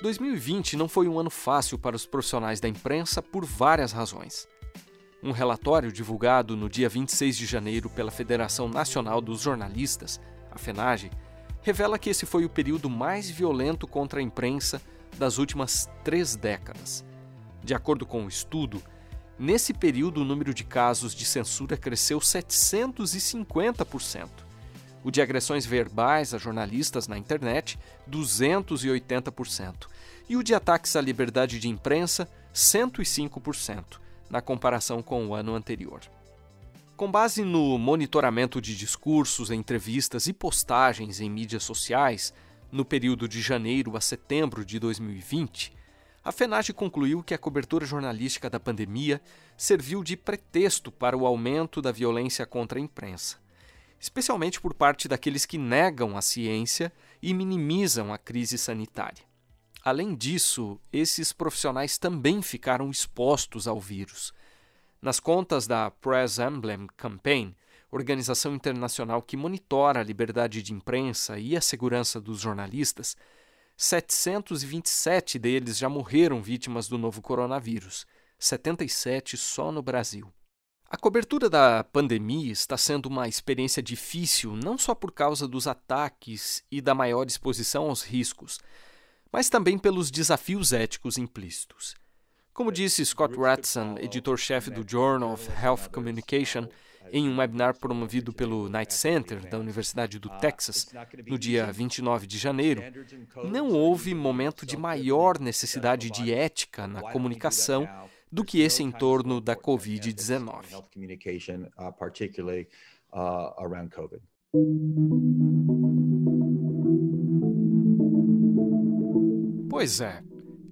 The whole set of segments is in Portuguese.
2020 não foi um ano fácil para os profissionais da imprensa por várias razões. Um relatório divulgado no dia 26 de janeiro pela Federação Nacional dos Jornalistas, a FENAGE, revela que esse foi o período mais violento contra a imprensa das últimas três décadas. De acordo com o estudo, nesse período o número de casos de censura cresceu 750%. O de agressões verbais a jornalistas na internet, 280%. E o de ataques à liberdade de imprensa, 105%, na comparação com o ano anterior. Com base no monitoramento de discursos, entrevistas e postagens em mídias sociais, no período de janeiro a setembro de 2020, a FENAGE concluiu que a cobertura jornalística da pandemia serviu de pretexto para o aumento da violência contra a imprensa, especialmente por parte daqueles que negam a ciência e minimizam a crise sanitária. Além disso, esses profissionais também ficaram expostos ao vírus nas contas da Press Emblem Campaign, organização internacional que monitora a liberdade de imprensa e a segurança dos jornalistas, 727 deles já morreram vítimas do novo coronavírus, 77 só no Brasil. A cobertura da pandemia está sendo uma experiência difícil não só por causa dos ataques e da maior exposição aos riscos, mas também pelos desafios éticos implícitos. Como disse Scott Ratson, editor-chefe do Journal of Health Communication, em um webinar promovido pelo Knight Center da Universidade do Texas no dia 29 de janeiro, não houve momento de maior necessidade de ética na comunicação do que esse em torno da Covid-19. Pois é,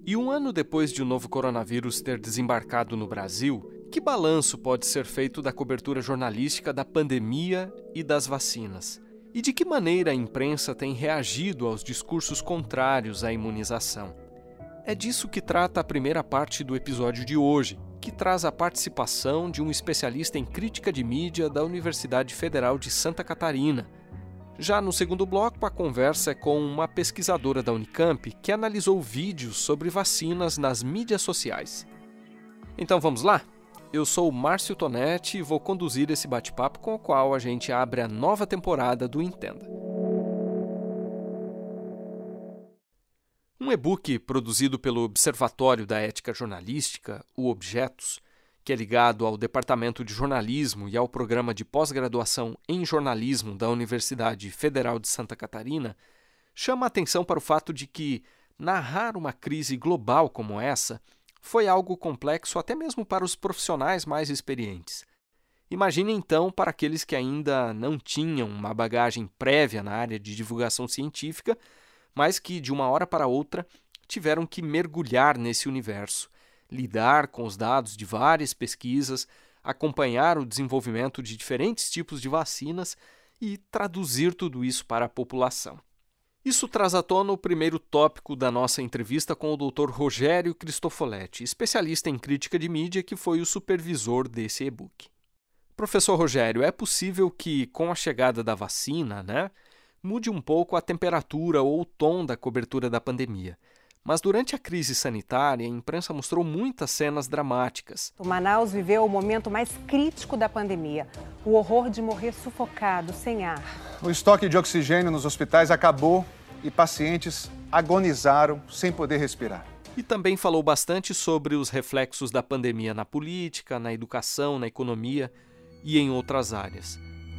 e um ano depois de o novo coronavírus ter desembarcado no Brasil, que balanço pode ser feito da cobertura jornalística da pandemia e das vacinas? E de que maneira a imprensa tem reagido aos discursos contrários à imunização? É disso que trata a primeira parte do episódio de hoje, que traz a participação de um especialista em crítica de mídia da Universidade Federal de Santa Catarina, já no segundo bloco, a conversa é com uma pesquisadora da Unicamp que analisou vídeos sobre vacinas nas mídias sociais. Então vamos lá? Eu sou Márcio Tonetti e vou conduzir esse bate-papo com o qual a gente abre a nova temporada do Entenda. Um e-book produzido pelo Observatório da Ética Jornalística, o Objetos, que é ligado ao Departamento de Jornalismo e ao Programa de Pós-Graduação em Jornalismo da Universidade Federal de Santa Catarina, chama a atenção para o fato de que narrar uma crise global como essa foi algo complexo até mesmo para os profissionais mais experientes. Imagine então para aqueles que ainda não tinham uma bagagem prévia na área de divulgação científica, mas que de uma hora para outra tiveram que mergulhar nesse universo lidar com os dados de várias pesquisas, acompanhar o desenvolvimento de diferentes tipos de vacinas e traduzir tudo isso para a população. Isso traz à tona o primeiro tópico da nossa entrevista com o Dr. Rogério Cristofoletti, especialista em crítica de mídia que foi o supervisor desse e-book. Professor Rogério, é possível que, com a chegada da vacina, né, mude um pouco a temperatura ou o tom da cobertura da pandemia. Mas durante a crise sanitária, a imprensa mostrou muitas cenas dramáticas. O Manaus viveu o momento mais crítico da pandemia: o horror de morrer sufocado, sem ar. O estoque de oxigênio nos hospitais acabou e pacientes agonizaram sem poder respirar. E também falou bastante sobre os reflexos da pandemia na política, na educação, na economia e em outras áreas.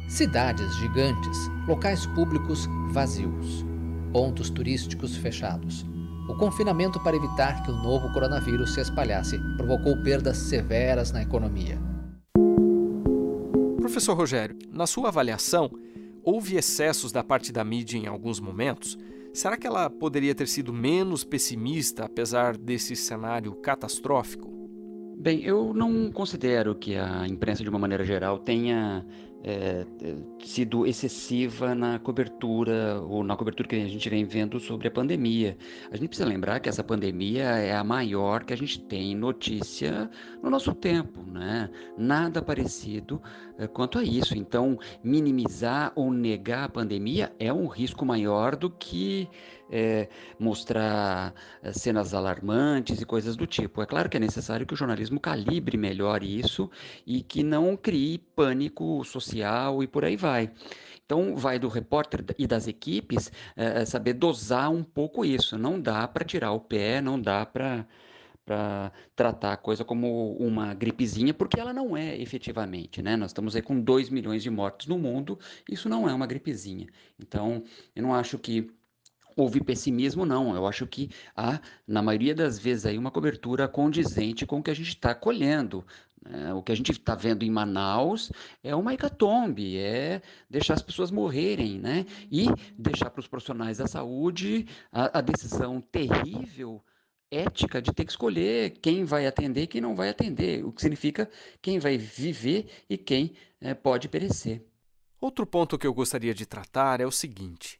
Cidades gigantes, locais públicos vazios, pontos turísticos fechados o confinamento para evitar que o novo coronavírus se espalhasse provocou perdas severas na economia. Professor Rogério, na sua avaliação, houve excessos da parte da mídia em alguns momentos? Será que ela poderia ter sido menos pessimista apesar desse cenário catastrófico? Bem, eu não considero que a imprensa, de uma maneira geral, tenha é, sido excessiva na cobertura ou na cobertura que a gente vem vendo sobre a pandemia. A gente precisa lembrar que essa pandemia é a maior que a gente tem notícia no nosso tempo, né? Nada parecido é, quanto a isso. Então, minimizar ou negar a pandemia é um risco maior do que é, mostrar é, cenas alarmantes e coisas do tipo. É claro que é necessário que o jornalismo calibre melhor isso e que não crie pânico social e por aí vai. Então, vai do repórter e das equipes é, saber dosar um pouco isso. Não dá para tirar o pé, não dá para para tratar a coisa como uma gripezinha, porque ela não é efetivamente, né? Nós estamos aí com 2 milhões de mortos no mundo, isso não é uma gripezinha. Então, eu não acho que houve pessimismo, não. Eu acho que há, na maioria das vezes, aí, uma cobertura condizente com o que a gente está colhendo. Né? O que a gente está vendo em Manaus é uma hecatombe, é deixar as pessoas morrerem, né? E deixar para os profissionais da saúde a, a decisão terrível ética de ter que escolher quem vai atender e quem não vai atender, o que significa quem vai viver e quem é, pode perecer. Outro ponto que eu gostaria de tratar é o seguinte: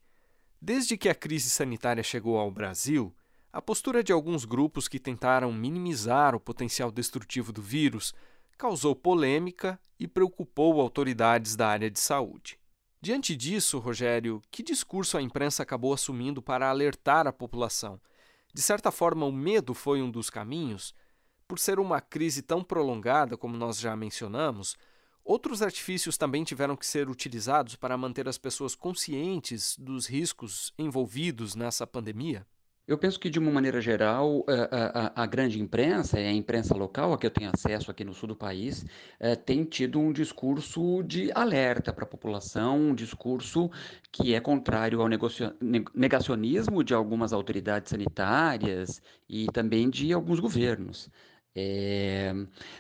Desde que a crise sanitária chegou ao Brasil, a postura de alguns grupos que tentaram minimizar o potencial destrutivo do vírus causou polêmica e preocupou autoridades da área de saúde. Diante disso, Rogério, que discurso a imprensa acabou assumindo para alertar a população? De certa forma, o medo foi um dos caminhos? Por ser uma crise tão prolongada, como nós já mencionamos, Outros artifícios também tiveram que ser utilizados para manter as pessoas conscientes dos riscos envolvidos nessa pandemia? Eu penso que, de uma maneira geral, a, a, a, grande imprensa, a imprensa local, a que eu tenho acesso aqui no sul do país, tem tido um discurso de alerta para a população, um discurso que é contrário ao negacionismo de algumas autoridades sanitárias e também de alguns governos. É,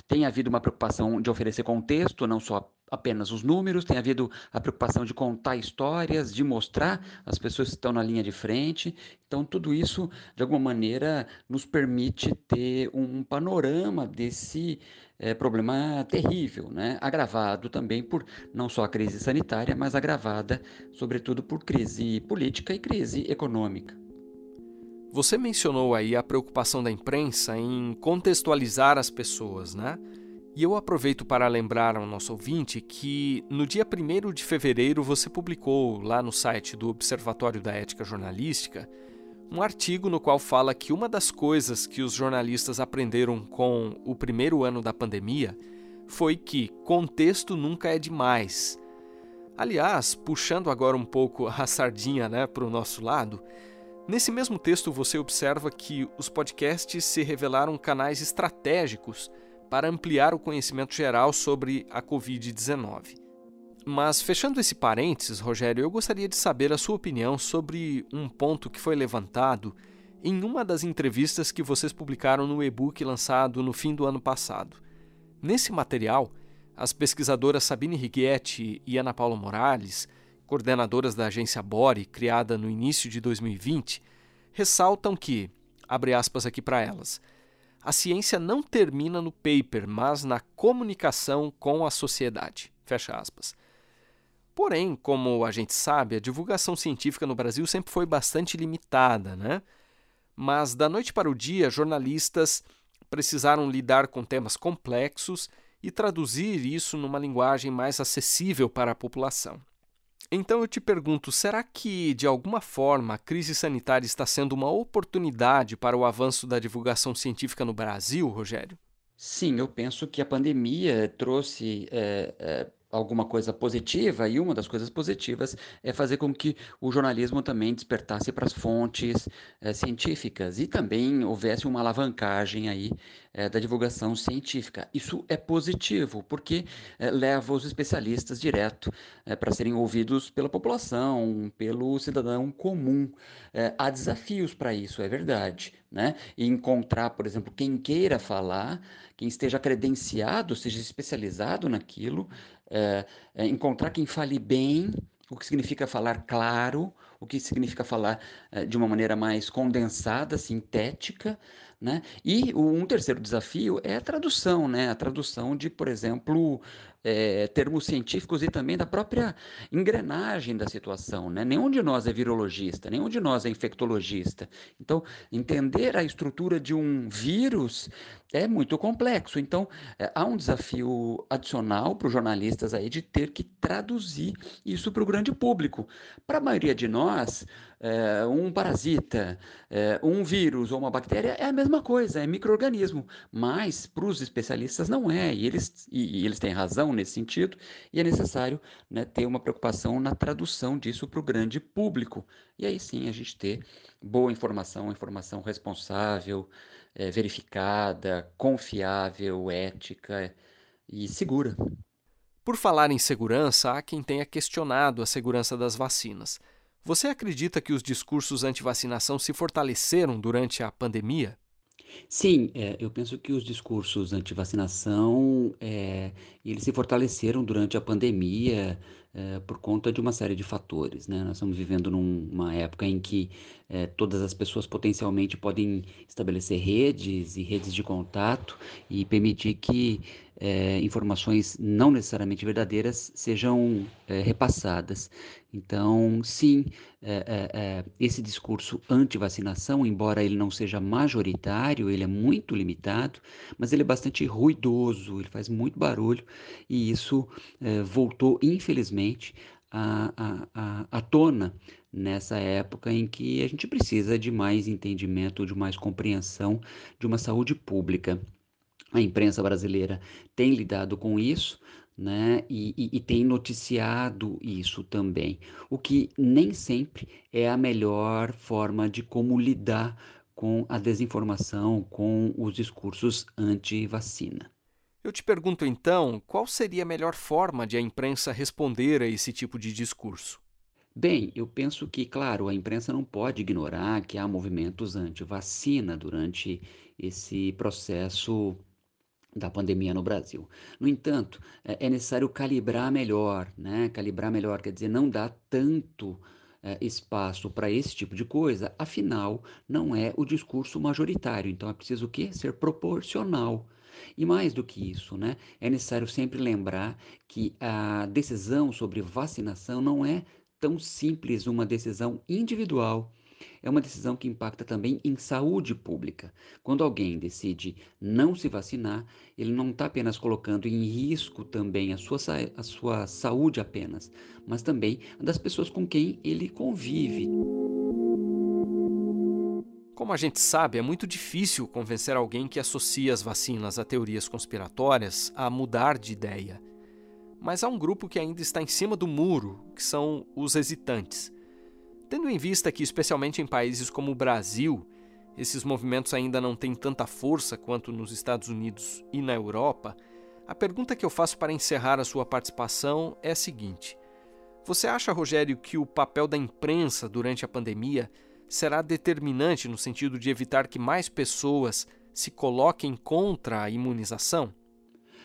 tem havido uma preocupação de oferecer contexto, não só apenas os números, tem havido a preocupação de contar histórias, de mostrar as pessoas que estão na linha de frente. Então, tudo isso, de alguma maneira, nos permite ter um panorama desse é, problema terrível, né? agravado também por não só a crise sanitária, mas agravada, sobretudo, por crise política e crise econômica. Você mencionou aí a preocupação da imprensa em contextualizar as pessoas, né? E eu aproveito para lembrar ao nosso ouvinte que no dia 1 de fevereiro você publicou lá no site do Observatório da Ética Jornalística um artigo no qual fala que uma das coisas que os jornalistas aprenderam com o primeiro ano da pandemia foi que contexto nunca é demais. Aliás, puxando agora um pouco a sardinha né, para o nosso lado, Nesse mesmo texto, você observa que os podcasts se revelaram canais estratégicos para ampliar o conhecimento geral sobre a Covid-19. Mas, fechando esse parênteses, Rogério, eu gostaria de saber a sua opinião sobre um ponto que foi levantado em uma das entrevistas que vocês publicaram no e-book lançado no fim do ano passado. Nesse material, as pesquisadoras Sabine Righetti e Ana Paula Morales coordenadoras da agência Bore, criada no início de 2020, ressaltam que, abre aspas aqui para elas, a ciência não termina no paper, mas na comunicação com a sociedade. Fecha aspas. Porém, como a gente sabe, a divulgação científica no Brasil sempre foi bastante limitada, né? Mas da noite para o dia, jornalistas precisaram lidar com temas complexos e traduzir isso numa linguagem mais acessível para a população. Então eu te pergunto: será que, de alguma forma, a crise sanitária está sendo uma oportunidade para o avanço da divulgação científica no Brasil, Rogério? Sim, eu penso que a pandemia trouxe é, é alguma coisa positiva, e uma das coisas positivas é fazer com que o jornalismo também despertasse para as fontes é, científicas e também houvesse uma alavancagem aí é, da divulgação científica. Isso é positivo, porque é, leva os especialistas direto para serem ouvidos pela população, pelo cidadão comum. há desafios para isso, é verdade. Né? E encontrar, por exemplo, quem queira falar, quem esteja credenciado, seja especializado naquilo, é, é encontrar quem fale bem, o que significa falar claro, o que significa falar é, de uma maneira mais condensada, sintética, né? E um terceiro desafio é a tradução, né? A tradução de, por exemplo, é, termos científicos e também da própria engrenagem da situação. Né? Nenhum de nós é virologista, nenhum de nós é infectologista. Então, entender a estrutura de um vírus é muito complexo. Então, é, há um desafio adicional para os jornalistas aí de ter que traduzir isso para o grande público. Para a maioria de nós, é, um parasita, é, um vírus ou uma bactéria é a mesma coisa, é microorganismo. Mas para os especialistas não é, e eles, e, e, eles têm razão nesse sentido, e é necessário né, ter uma preocupação na tradução disso para o grande público. E aí sim a gente ter boa informação, informação responsável, é, verificada, confiável, ética e segura. Por falar em segurança, há quem tenha questionado a segurança das vacinas. Você acredita que os discursos anti-vacinação se fortaleceram durante a pandemia? Sim, é, eu penso que os discursos anti-vacinação, é, eles se fortaleceram durante a pandemia, é, por conta de uma série de fatores, né? Nós estamos vivendo numa época em que é, todas as pessoas potencialmente podem estabelecer redes e redes de contato e permitir que é, informações não necessariamente verdadeiras sejam é, repassadas. Então, sim, é, esse discurso anti-vacinação, embora ele não seja majoritário, ele é muito limitado, mas ele é bastante ruidoso, ele faz muito barulho e isso voltou, infelizmente, à tona nessa época em que a gente precisa de mais entendimento, de mais compreensão de uma saúde pública. A imprensa brasileira tem lidado com isso, né? E, e, e, tem noticiado isso também, o que nem sempre é a melhor forma de como lidar com a desinformação, com os discursos anti-vacina. Eu te pergunto então, qual seria a melhor forma de a imprensa responder a esse tipo de discurso? Bem, eu penso que, claro, a imprensa não pode ignorar que há movimentos anti-vacina durante esse processo da pandemia no Brasil. No entanto, é, é necessário calibrar melhor, né? Calibrar melhor quer dizer não dar tanto é, espaço para esse tipo de coisa, afinal, não é o discurso majoritário. Então é preciso o quê? Ser proporcional. E mais do que isso, né? É necessário sempre lembrar que a decisão sobre vacinação não é tão simples uma decisão individual é uma decisão que impacta também em saúde pública. Quando alguém decide não se vacinar, ele não está apenas colocando em risco também a sua, a sua saúde apenas, mas também a das pessoas com quem ele convive. Como a gente sabe, é muito difícil convencer alguém que associa as vacinas a teorias conspiratórias a mudar de ideia. Mas há um grupo que ainda está em cima do muro, que são os hesitantes. Tendo em vista que, especialmente em países como o Brasil, esses movimentos ainda não têm tanta força quanto nos Estados Unidos e na Europa, a pergunta que eu faço para encerrar a sua participação é a seguinte: Você acha, Rogério, que o papel da imprensa durante a pandemia será determinante no sentido de evitar que mais pessoas se coloquem contra a imunização?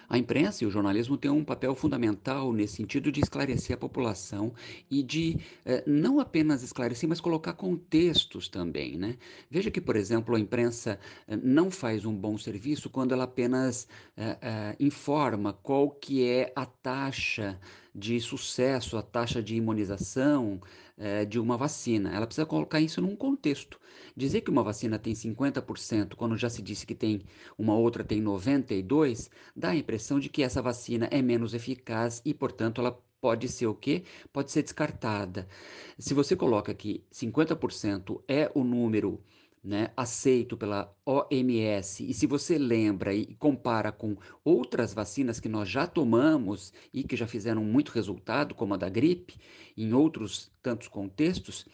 A imprensa e o jornalismo têm um papel fundamental nesse sentido de esclarecer a população e de eh, não apenas esclarecer, mas colocar contextos também. Né? Veja que, por exemplo, a imprensa eh, não faz um bom serviço quando ela apenas eh, eh informa qual que é a taxa de sucesso, a taxa de imunização é, de uma vacina. Ela precisa colocar isso num contexto. Dizer que uma vacina tem 50%, quando já se disse que tem uma outra tem 92%, dá a impressão de que essa vacina é menos eficaz e, portanto, ela pode ser o quê? Pode ser descartada. Se você coloca que 50% é o número né, aceito pela OMS, e se você lembra e compara com outras vacinas que nós já tomamos e que já fizeram muito resultado, como a da gripe, em outros tantos contextos,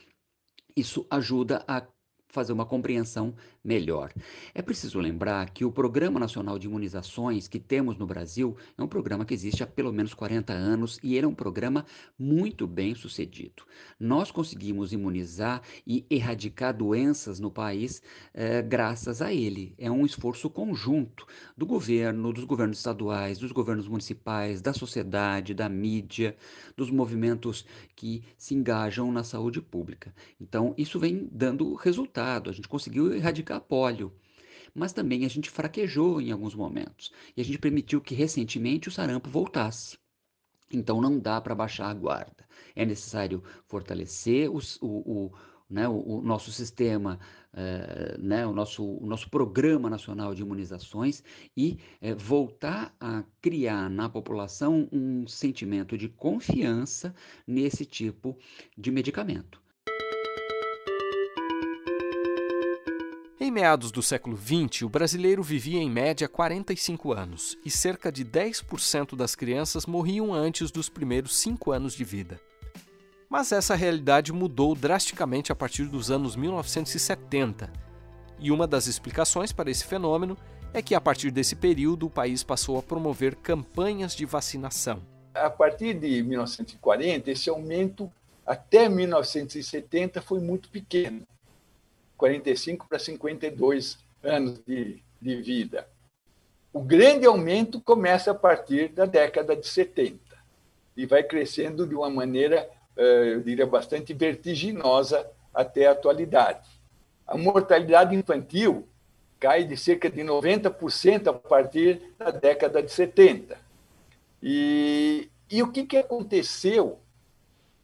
isso ajuda a fazer uma compreensão melhor. É preciso lembrar que o Programa Nacional de Imunizações que temos no Brasil é um programa que existe há pelo menos 40 anos e ele é um programa muito bem sucedido. Nós conseguimos imunizar e erradicar doenças no país eh, graças a ele. É um esforço conjunto do governo, dos governos estaduais, dos governos municipais, da sociedade, da mídia, dos movimentos que se engajam na saúde pública. Então, isso vem dando resultado. A gente conseguiu erradicar polio. mas também a gente fraquejou em alguns momentos e a gente permitiu que recentemente o sarampo voltasse. Então não dá para baixar a guarda. É necessário fortalecer os, o, o, né, o, o, nosso sistema, eh, né, o, nosso, o nosso programa nacional de imunizações e eh, voltar a criar na população um sentimento de confiança nesse tipo de medicamento. Em meados do século XX, o brasileiro vivia em média 45 anos e cerca de 10% das crianças morriam antes dos primeiros 5 anos de vida. Mas essa realidade mudou drasticamente a partir dos anos 1970. E uma das explicações para esse fenômeno é que, a partir desse período, o país passou a promover campanhas de vacinação. A partir de 1940, esse aumento até 1970 foi muito pequeno 45 para 52 anos de, de vida. O grande aumento começa a partir da década de 70 e vai crescendo de uma maneira, eh, eu diria, bastante vertiginosa até a atualidade. A mortalidade infantil cai de cerca de 90% a partir da década de 70. E, e o que, que aconteceu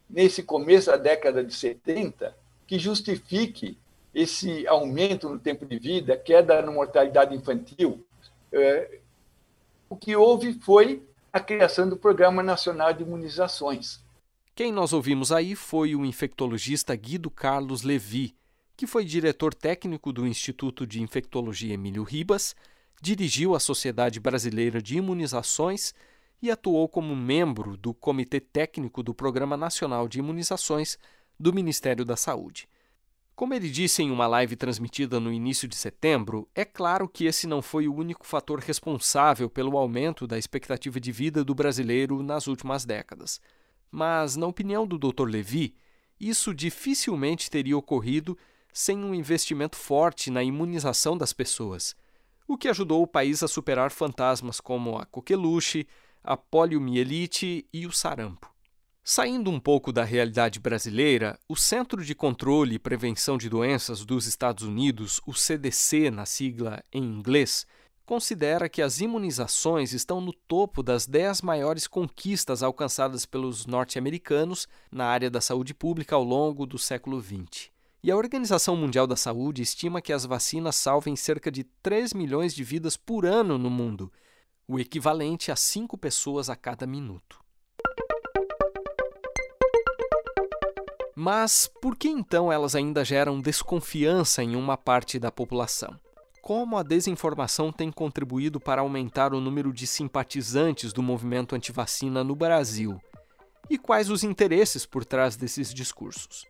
nesse começo da década de 70 que justifique esse aumento no tempo de vida, queda na mortalidade infantil, é, o que houve foi a criação do Programa Nacional de Imunizações. Quem nós ouvimos aí foi o infectologista Guido Carlos Levi, que foi diretor técnico do Instituto de Infectologia Emílio Ribas, dirigiu a Sociedade Brasileira de Imunizações e atuou como membro do Comitê Técnico do Programa Nacional de Imunizações do Ministério da Saúde. Como ele disse em uma live transmitida no início de setembro, é claro que esse não foi o único fator responsável pelo aumento da expectativa de vida do brasileiro nas últimas décadas. Mas, na opinião do Dr. Levi, isso dificilmente teria ocorrido sem um investimento forte na imunização das pessoas, o que ajudou o país a superar fantasmas como a coqueluche, a poliomielite e o sarampo. Saindo um pouco da realidade brasileira, o Centro de Controle e Prevenção de Doenças dos Estados Unidos, o CDC na sigla em inglês, considera que as imunizações estão no topo das 10 maiores conquistas alcançadas pelos norte-americanos na área da saúde pública ao longo do século XX. E a Organização Mundial da Saúde estima que as vacinas salvem cerca de 3 milhões de vidas por ano no mundo, o equivalente a 5 pessoas a cada minuto. Mas por que então elas ainda geram desconfiança em uma parte da população? Como a desinformação tem contribuído para aumentar o número de simpatizantes do movimento antivacina no Brasil? E quais os interesses por trás desses discursos?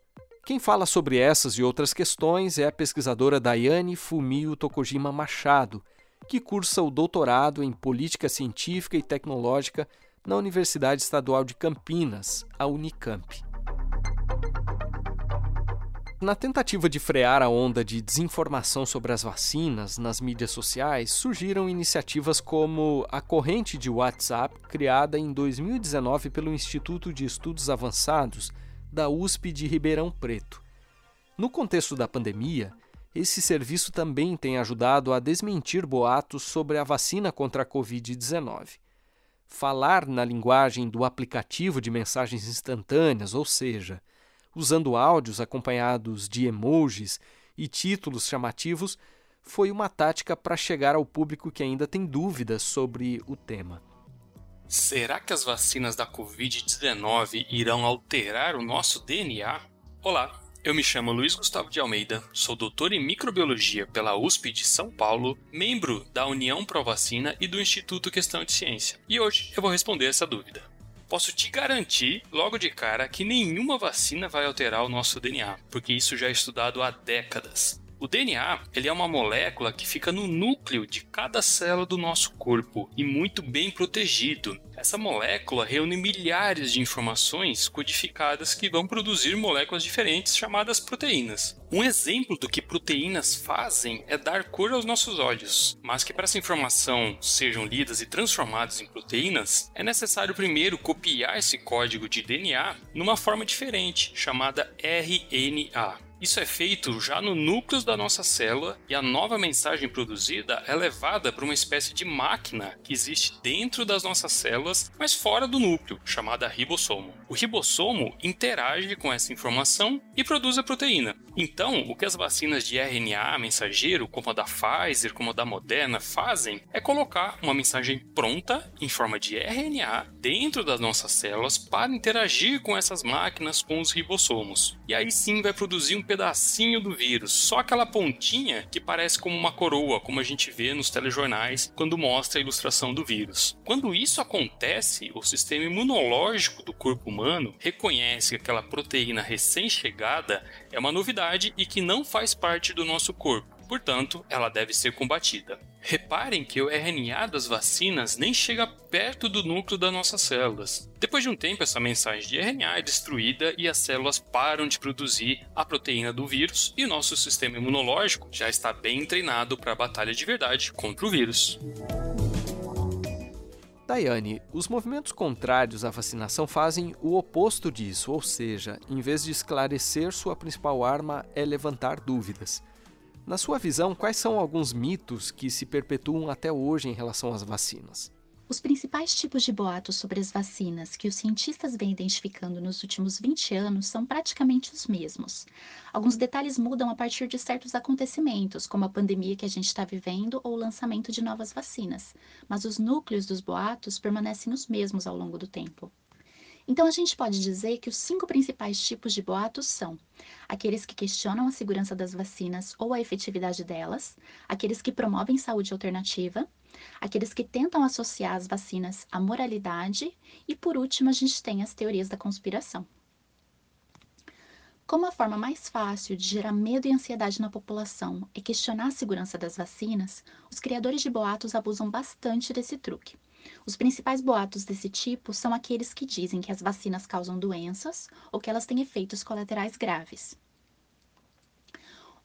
Quem fala sobre essas e outras questões é a pesquisadora Daiane Fumio Tokojima Machado, que cursa o doutorado em Política Científica e Tecnológica na Universidade Estadual de Campinas, a Unicamp. Na tentativa de frear a onda de desinformação sobre as vacinas nas mídias sociais, surgiram iniciativas como a corrente de WhatsApp, criada em 2019 pelo Instituto de Estudos Avançados da USP de Ribeirão Preto. No contexto da pandemia, esse serviço também tem ajudado a desmentir boatos sobre a vacina contra a Covid-19. Falar na linguagem do aplicativo de mensagens instantâneas, ou seja, usando áudios acompanhados de emojis e títulos chamativos, foi uma tática para chegar ao público que ainda tem dúvidas sobre o tema. Será que as vacinas da Covid-19 irão alterar o nosso DNA? Olá, eu me chamo Luiz Gustavo de Almeida, sou doutor em microbiologia pela USP de São Paulo, membro da União Pro Vacina e do Instituto Questão de Ciência. E hoje eu vou responder essa dúvida posso te garantir logo de cara que nenhuma vacina vai alterar o nosso DNA, porque isso já é estudado há décadas. O DNA ele é uma molécula que fica no núcleo de cada célula do nosso corpo e muito bem protegido. Essa molécula reúne milhares de informações codificadas que vão produzir moléculas diferentes chamadas proteínas. Um exemplo do que proteínas fazem é dar cor aos nossos olhos, mas que para essa informação sejam lidas e transformadas em proteínas, é necessário primeiro copiar esse código de DNA numa forma diferente, chamada RNA. Isso é feito já no núcleo da nossa célula e a nova mensagem produzida é levada para uma espécie de máquina que existe dentro das nossas células, mas fora do núcleo, chamada ribossomo. O ribossomo interage com essa informação e produz a proteína. Então, o que as vacinas de RNA mensageiro, como a da Pfizer, como a da Moderna, fazem é colocar uma mensagem pronta em forma de RNA dentro das nossas células para interagir com essas máquinas, com os ribossomos. E aí sim vai produzir um pedacinho do vírus, só aquela pontinha que parece como uma coroa, como a gente vê nos telejornais quando mostra a ilustração do vírus. Quando isso acontece, o sistema imunológico do corpo humano reconhece que aquela proteína recém-chegada é uma novidade e que não faz parte do nosso corpo portanto, ela deve ser combatida. Reparem que o RNA das vacinas nem chega perto do núcleo das nossas células. Depois de um tempo, essa mensagem de RNA é destruída e as células param de produzir a proteína do vírus e o nosso sistema imunológico já está bem treinado para a batalha de verdade contra o vírus. Daiane, os movimentos contrários à vacinação fazem o oposto disso, ou seja, em vez de esclarecer, sua principal arma é levantar dúvidas. Na sua visão, quais são alguns mitos que se perpetuam até hoje em relação às vacinas? Os principais tipos de boatos sobre as vacinas que os cientistas vêm identificando nos últimos 20 anos são praticamente os mesmos. Alguns detalhes mudam a partir de certos acontecimentos, como a pandemia que a gente está vivendo ou o lançamento de novas vacinas, mas os núcleos dos boatos permanecem os mesmos ao longo do tempo. Então, a gente pode dizer que os cinco principais tipos de boatos são aqueles que questionam a segurança das vacinas ou a efetividade delas, aqueles que promovem saúde alternativa, aqueles que tentam associar as vacinas à moralidade e, por último, a gente tem as teorias da conspiração. Como a forma mais fácil de gerar medo e ansiedade na população é questionar a segurança das vacinas, os criadores de boatos abusam bastante desse truque. Os principais boatos desse tipo são aqueles que dizem que as vacinas causam doenças ou que elas têm efeitos colaterais graves.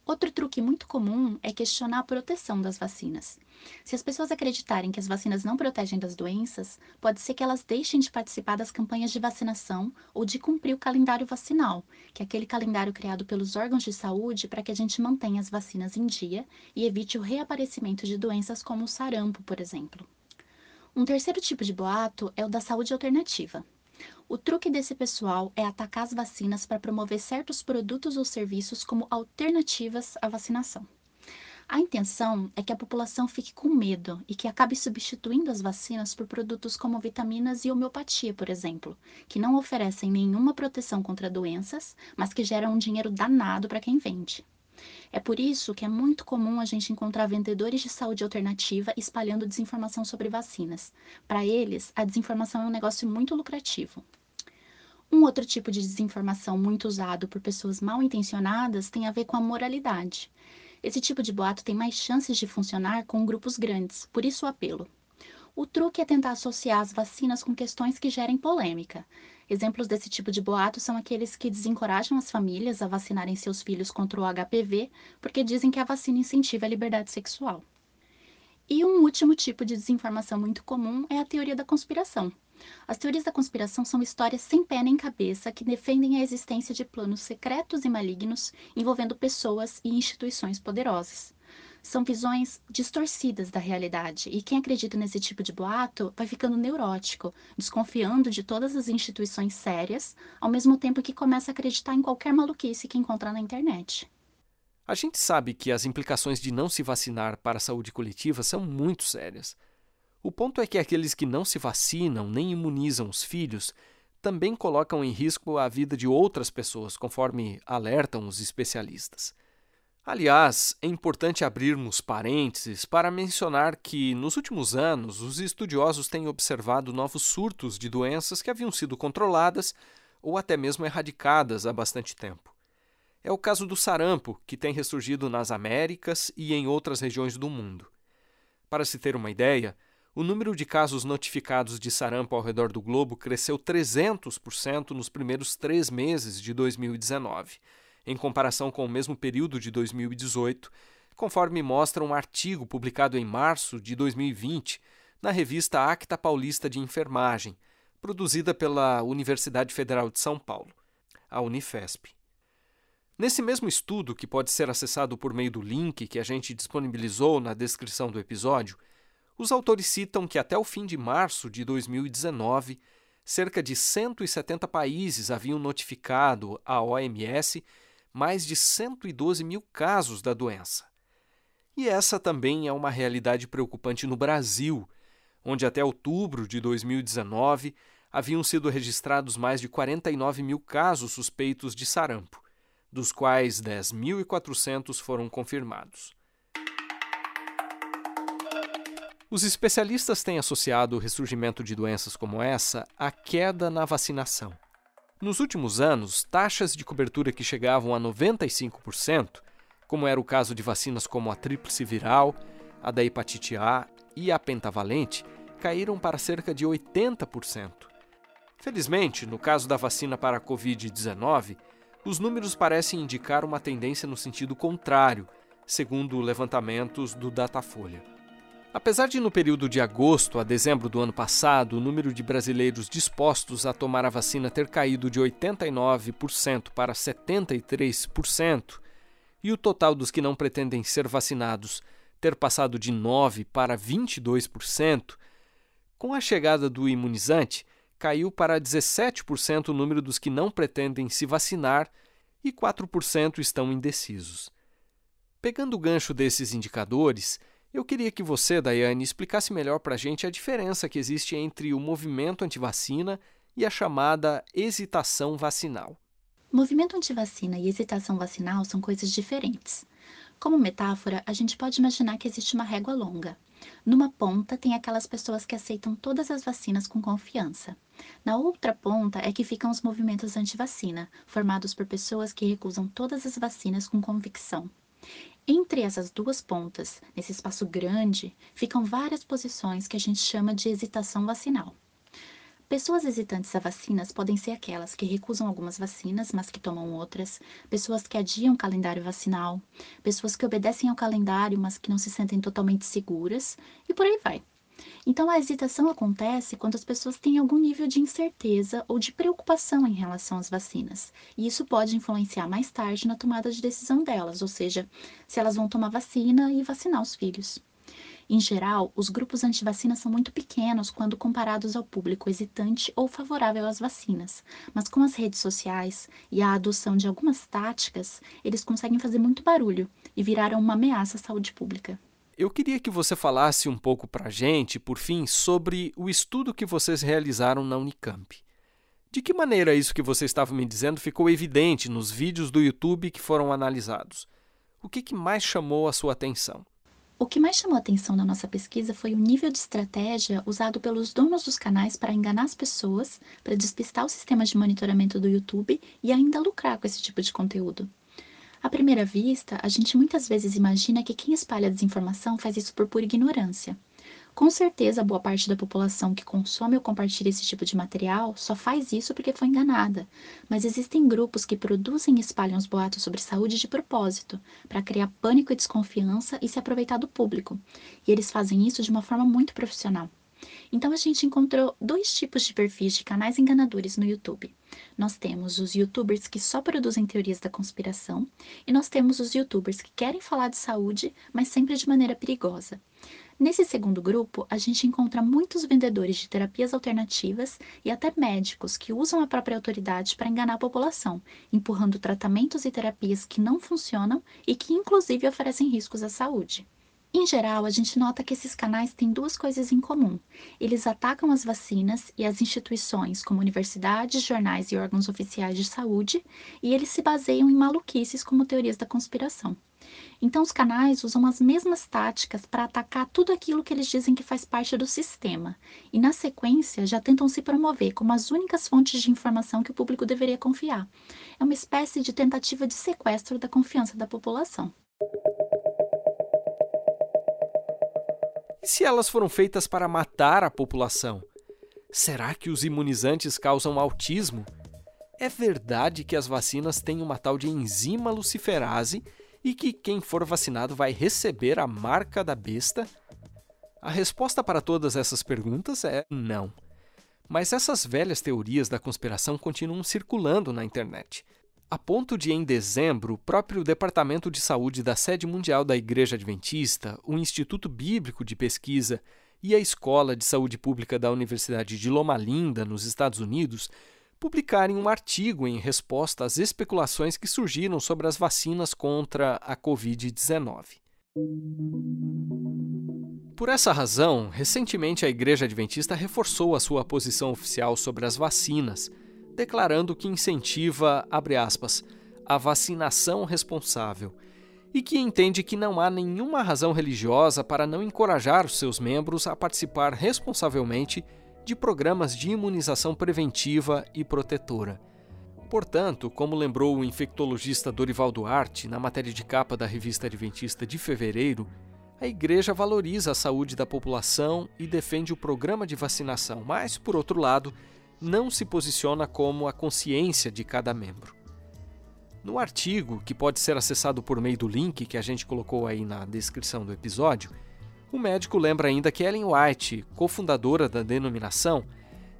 Outro truque muito comum é questionar a proteção das vacinas. Se as pessoas acreditarem que as vacinas não protegem das doenças, pode ser que elas deixem de participar das campanhas de vacinação ou de cumprir o calendário vacinal, que é aquele calendário criado pelos órgãos de saúde para que a gente mantenha as vacinas em dia e evite o reaparecimento de doenças como o sarampo, por exemplo. Um terceiro tipo de boato é o da saúde alternativa. O truque desse pessoal é atacar as vacinas para promover certos produtos ou serviços como alternativas à vacinação. A intenção é que a população fique com medo e que acabe substituindo as vacinas por produtos como vitaminas e homeopatia, por exemplo, que não oferecem nenhuma proteção contra doenças, mas que geram um dinheiro danado para quem vende. É por isso que é muito comum a gente encontrar vendedores de saúde alternativa espalhando desinformação sobre vacinas. Para eles, a desinformação é um negócio muito lucrativo. Um outro tipo de desinformação muito usado por pessoas mal intencionadas tem a ver com a moralidade. Esse tipo de boato tem mais chances de funcionar com grupos grandes, por isso o apelo. O truque é tentar associar as vacinas com questões que gerem polêmica. Exemplos desse tipo de boato são aqueles que desencorajam as famílias a vacinarem seus filhos contra o HPV porque dizem que a vacina incentiva a liberdade sexual. E um último tipo de desinformação muito comum é a teoria da conspiração. As teorias da conspiração são histórias sem pé nem cabeça que defendem a existência de planos secretos e malignos envolvendo pessoas e instituições poderosas são visões distorcidas da realidade. E quem acredita nesse tipo de boato vai ficando neurótico, desconfiando de todas as instituições sérias, ao mesmo tempo que começa a acreditar em qualquer maluquice que encontra na internet. A gente sabe que as implicações de não se vacinar para a saúde coletiva são muito sérias. O ponto é que aqueles que não se vacinam nem imunizam os filhos também colocam em risco a vida de outras pessoas, conforme alertam os especialistas. Aliás, é importante abrirmos parênteses para mencionar que, nos últimos anos, os estudiosos têm observado novos surtos de doenças que haviam sido controladas ou até mesmo erradicadas há bastante tempo. É o caso do sarampo, que tem ressurgido nas Américas e em outras regiões do mundo. Para se ter uma ideia, o número de casos notificados de sarampo ao redor do globo cresceu 300% nos primeiros três meses de 2019 em comparação com o mesmo período de 2018, conforme mostra um artigo publicado em março de 2020 na revista Acta Paulista de Enfermagem, produzida pela Universidade Federal de São Paulo, a Unifesp. Nesse mesmo estudo, que pode ser acessado por meio do link que a gente disponibilizou na descrição do episódio, os autores citam que até o fim de março de 2019, cerca de 170 países haviam notificado à OMS mais de 112 mil casos da doença. E essa também é uma realidade preocupante no Brasil, onde até outubro de 2019 haviam sido registrados mais de 49 mil casos suspeitos de sarampo, dos quais 10.400 foram confirmados. Os especialistas têm associado o ressurgimento de doenças como essa à queda na vacinação. Nos últimos anos, taxas de cobertura que chegavam a 95%, como era o caso de vacinas como a tríplice viral, a da hepatite A e a pentavalente, caíram para cerca de 80%. Felizmente, no caso da vacina para a Covid-19, os números parecem indicar uma tendência no sentido contrário, segundo levantamentos do Datafolha. Apesar de, no período de agosto a dezembro do ano passado, o número de brasileiros dispostos a tomar a vacina ter caído de 89% para 73%, e o total dos que não pretendem ser vacinados ter passado de 9% para 22%, com a chegada do imunizante, caiu para 17% o número dos que não pretendem se vacinar e 4% estão indecisos. Pegando o gancho desses indicadores, eu queria que você, Daiane, explicasse melhor para a gente a diferença que existe entre o movimento antivacina e a chamada hesitação vacinal. Movimento antivacina e hesitação vacinal são coisas diferentes. Como metáfora, a gente pode imaginar que existe uma régua longa. Numa ponta tem aquelas pessoas que aceitam todas as vacinas com confiança. Na outra ponta é que ficam os movimentos anti-vacina, formados por pessoas que recusam todas as vacinas com convicção. Entre essas duas pontas, nesse espaço grande, ficam várias posições que a gente chama de hesitação vacinal. Pessoas hesitantes a vacinas podem ser aquelas que recusam algumas vacinas, mas que tomam outras, pessoas que adiam o calendário vacinal, pessoas que obedecem ao calendário, mas que não se sentem totalmente seguras, e por aí vai. Então, a hesitação acontece quando as pessoas têm algum nível de incerteza ou de preocupação em relação às vacinas, e isso pode influenciar mais tarde na tomada de decisão delas, ou seja, se elas vão tomar vacina e vacinar os filhos. Em geral, os grupos antivacina são muito pequenos quando comparados ao público hesitante ou favorável às vacinas, mas com as redes sociais e a adoção de algumas táticas, eles conseguem fazer muito barulho e viraram uma ameaça à saúde pública. Eu queria que você falasse um pouco para a gente, por fim, sobre o estudo que vocês realizaram na Unicamp. De que maneira isso que você estava me dizendo ficou evidente nos vídeos do YouTube que foram analisados? O que, que mais chamou a sua atenção? O que mais chamou a atenção na nossa pesquisa foi o nível de estratégia usado pelos donos dos canais para enganar as pessoas, para despistar o sistema de monitoramento do YouTube e ainda lucrar com esse tipo de conteúdo. À primeira vista, a gente muitas vezes imagina que quem espalha desinformação faz isso por pura ignorância. Com certeza, boa parte da população que consome ou compartilha esse tipo de material só faz isso porque foi enganada. Mas existem grupos que produzem e espalham os boatos sobre saúde de propósito, para criar pânico e desconfiança e se aproveitar do público. E eles fazem isso de uma forma muito profissional. Então a gente encontrou dois tipos de perfis de canais enganadores no YouTube. Nós temos os youtubers que só produzem teorias da conspiração e nós temos os youtubers que querem falar de saúde, mas sempre de maneira perigosa. Nesse segundo grupo, a gente encontra muitos vendedores de terapias alternativas e até médicos que usam a própria autoridade para enganar a população, empurrando tratamentos e terapias que não funcionam e que, inclusive, oferecem riscos à saúde. Em geral, a gente nota que esses canais têm duas coisas em comum. Eles atacam as vacinas e as instituições, como universidades, jornais e órgãos oficiais de saúde, e eles se baseiam em maluquices como teorias da conspiração. Então, os canais usam as mesmas táticas para atacar tudo aquilo que eles dizem que faz parte do sistema, e na sequência já tentam se promover como as únicas fontes de informação que o público deveria confiar. É uma espécie de tentativa de sequestro da confiança da população. E se elas foram feitas para matar a população? Será que os imunizantes causam autismo? É verdade que as vacinas têm uma tal de enzima luciferase e que quem for vacinado vai receber a marca da besta? A resposta para todas essas perguntas é não. Mas essas velhas teorias da conspiração continuam circulando na internet. A ponto de, em dezembro, o próprio Departamento de Saúde da sede mundial da Igreja Adventista, o Instituto Bíblico de Pesquisa e a Escola de Saúde Pública da Universidade de Loma Linda, nos Estados Unidos, publicarem um artigo em resposta às especulações que surgiram sobre as vacinas contra a Covid-19. Por essa razão, recentemente a Igreja Adventista reforçou a sua posição oficial sobre as vacinas, declarando que incentiva, aspas, a vacinação responsável e que entende que não há nenhuma razão religiosa para não encorajar os seus membros a participar responsavelmente de programas de imunização preventiva e protetora. Portanto, como lembrou o infectologista Dorival Duarte na matéria de capa da revista Adventista de fevereiro, a Igreja valoriza a saúde da população e defende o programa de vacinação, mas, por outro lado, não se posiciona como a consciência de cada membro. No artigo, que pode ser acessado por meio do link que a gente colocou aí na descrição do episódio, o médico lembra ainda que Ellen White, cofundadora da denominação,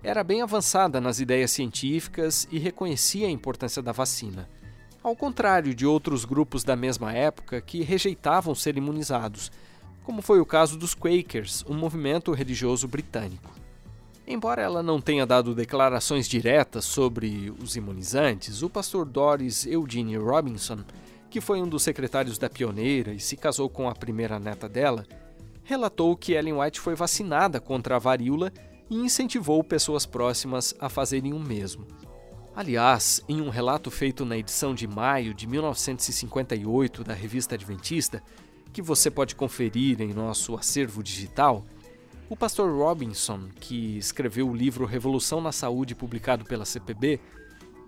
era bem avançada nas ideias científicas e reconhecia a importância da vacina. Ao contrário de outros grupos da mesma época que rejeitavam ser imunizados, como foi o caso dos Quakers, um movimento religioso britânico. Embora ela não tenha dado declarações diretas sobre os imunizantes, o pastor Doris Eugene Robinson, que foi um dos secretários da pioneira e se casou com a primeira neta dela, relatou que Ellen White foi vacinada contra a varíola e incentivou pessoas próximas a fazerem o mesmo. Aliás, em um relato feito na edição de maio de 1958 da Revista Adventista, que você pode conferir em nosso acervo digital, o pastor Robinson, que escreveu o livro Revolução na Saúde publicado pela CPB,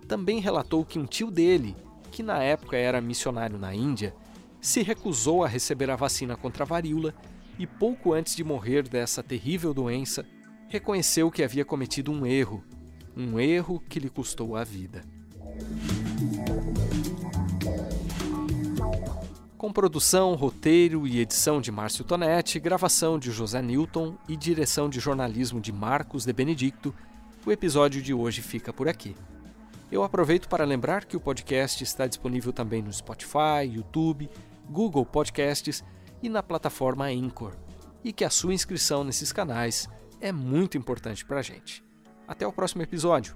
também relatou que um tio dele, que na época era missionário na Índia, se recusou a receber a vacina contra a varíola e pouco antes de morrer dessa terrível doença, reconheceu que havia cometido um erro, um erro que lhe custou a vida. Com produção, roteiro e edição de Márcio Tonetti, gravação de José Newton e direção de jornalismo de Marcos de Benedicto, o episódio de hoje fica por aqui. Eu aproveito para lembrar que o podcast está disponível também no Spotify, YouTube, Google Podcasts e na plataforma Anchor, e que a sua inscrição nesses canais é muito importante para a gente. Até o próximo episódio!